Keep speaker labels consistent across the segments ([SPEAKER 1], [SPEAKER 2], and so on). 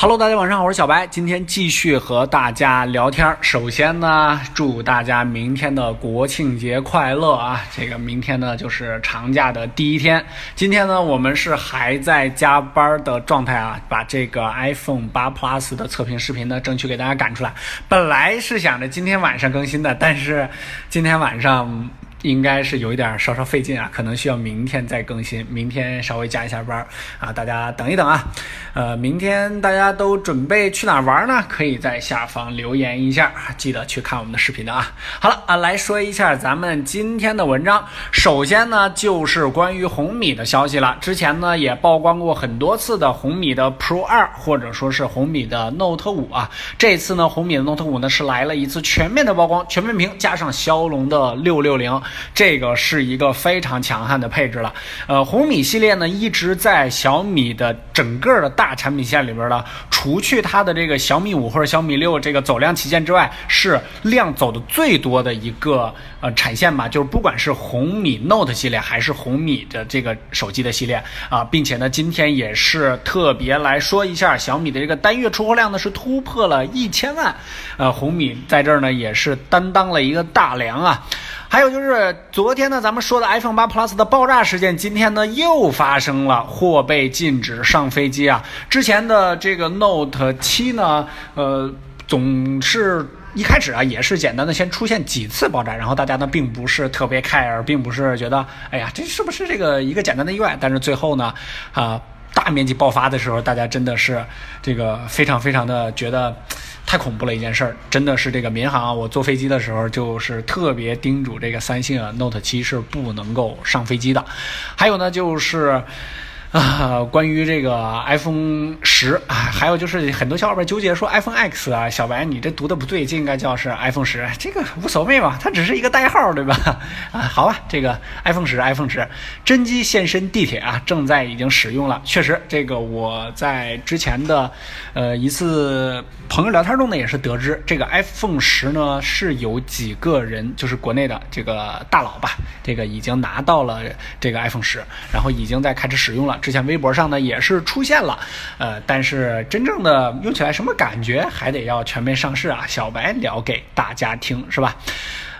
[SPEAKER 1] Hello，大家晚上好，我是小白，今天继续和大家聊天。首先呢，祝大家明天的国庆节快乐啊！这个明天呢就是长假的第一天。今天呢，我们是还在加班的状态啊，把这个 iPhone 八 Plus 的测评视频呢，争取给大家赶出来。本来是想着今天晚上更新的，但是今天晚上。应该是有一点稍稍费劲啊，可能需要明天再更新，明天稍微加一下班啊，大家等一等啊。呃，明天大家都准备去哪玩呢？可以在下方留言一下，记得去看我们的视频的啊。好了啊，来说一下咱们今天的文章。首先呢，就是关于红米的消息了。之前呢也曝光过很多次的红米的 Pro 二，或者说是红米的 Note 五啊。这次呢，红米的 Note 五呢是来了一次全面的曝光，全面屏加上骁龙的六六零。这个是一个非常强悍的配置了，呃，红米系列呢一直在小米的整个的大产品线里边呢，除去它的这个小米五或者小米六这个走量旗舰之外，是量走的最多的一个呃产线吧，就是不管是红米 Note 系列还是红米的这个手机的系列啊，并且呢，今天也是特别来说一下小米的这个单月出货量呢是突破了一千万，呃，红米在这儿呢也是担当了一个大梁啊。还有就是昨天呢，咱们说的 iPhone 八 Plus 的爆炸事件，今天呢又发生了，或被禁止上飞机啊。之前的这个 Note 七呢，呃，总是一开始啊也是简单的先出现几次爆炸，然后大家呢并不是特别 care，并不是觉得，哎呀，这是不是这个一个简单的意外？但是最后呢，啊，大面积爆发的时候，大家真的是这个非常非常的觉得。太恐怖了一件事儿，真的是这个民航！我坐飞机的时候就是特别叮嘱这个三星，Note 七是不能够上飞机的。还有呢，就是。啊，关于这个 iPhone 十啊，还有就是很多小伙伴纠结说 iPhone X 啊，小白你这读的不对，这应该叫是 iPhone 十，这个无所谓嘛，它只是一个代号，对吧？啊，好吧，这个 iPhone 十，iPhone 十，真机现身地铁啊，正在已经使用了。确实，这个我在之前的呃一次朋友聊天中呢，也是得知这个 iPhone 十呢是有几个人，就是国内的这个大佬吧，这个已经拿到了这个 iPhone 十，然后已经在开始使用了。之前微博上呢也是出现了，呃，但是真正的用起来什么感觉，还得要全面上市啊，小白聊给大家听，是吧？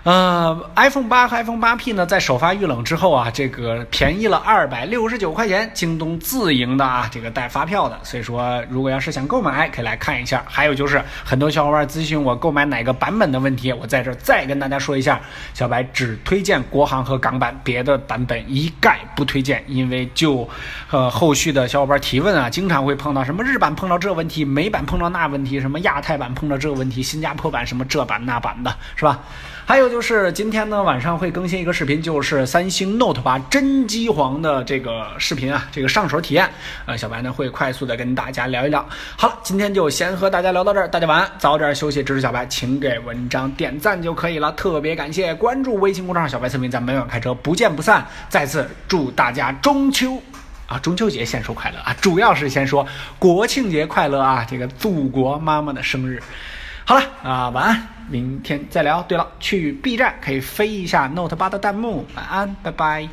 [SPEAKER 1] 呃，iPhone 八和 iPhone 八 P 呢，在首发遇冷之后啊，这个便宜了二百六十九块钱，京东自营的啊，这个带发票的。所以说，如果要是想购买，可以来看一下。还有就是很多小伙伴咨询我购买哪个版本的问题，我在这再跟大家说一下，小白只推荐国行和港版，别的版本一概不推荐。因为就呃后续的小伙伴提问啊，经常会碰到什么日版碰到这问题，美版碰到那问题，什么亚太版碰到这问题，新加坡版什么这版那版的，是吧？还有就是今天呢晚上会更新一个视频，就是三星 Note 八真机皇的这个视频啊，这个上手体验，呃，小白呢会快速的跟大家聊一聊。好了，今天就先和大家聊到这儿，大家晚安，早点休息。支持小白，请给文章点赞就可以了，特别感谢关注微信公众号小白测评，咱们每晚开车不见不散。再次祝大家中秋啊，中秋节先说快乐啊，主要是先说国庆节快乐啊，这个祖国妈妈的生日。好了啊，晚安，明天再聊。对了，去 B 站可以飞一下 Note 八的弹幕。晚安，拜拜。